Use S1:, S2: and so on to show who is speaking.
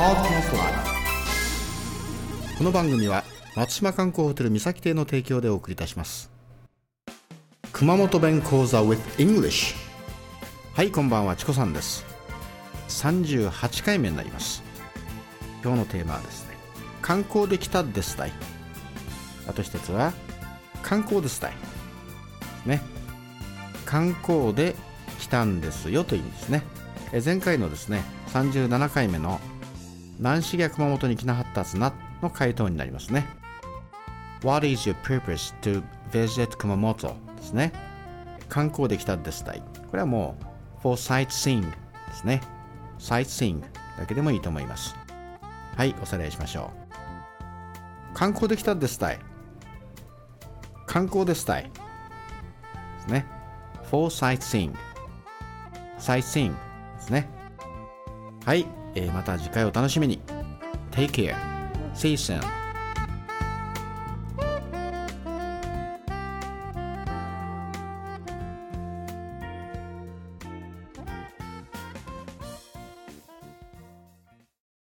S1: この番組は松島観光ホテル三崎邸の提供でお送りいたします。熊本弁講座 with English はいこんばんはチコさんです。38回目になります。今日のテーマはですね観光できたですたい。あと一つは観光ですたい。ね。観光で来たんですよという意味ですね。え前回のですね37回目の南市や熊本に来なはったつなの回答になりますね。What is your purpose to visit 熊本ですね。観光で来たですたい。これはもう for sightseeing ですね。sightseeing だけでもいいと思います。はいおさらいしましょう。観光できたですたい。観光ですたい。ですね。for sightseeing sightseeing ですね。はい、えーまた次回お楽しみに Take care See you soon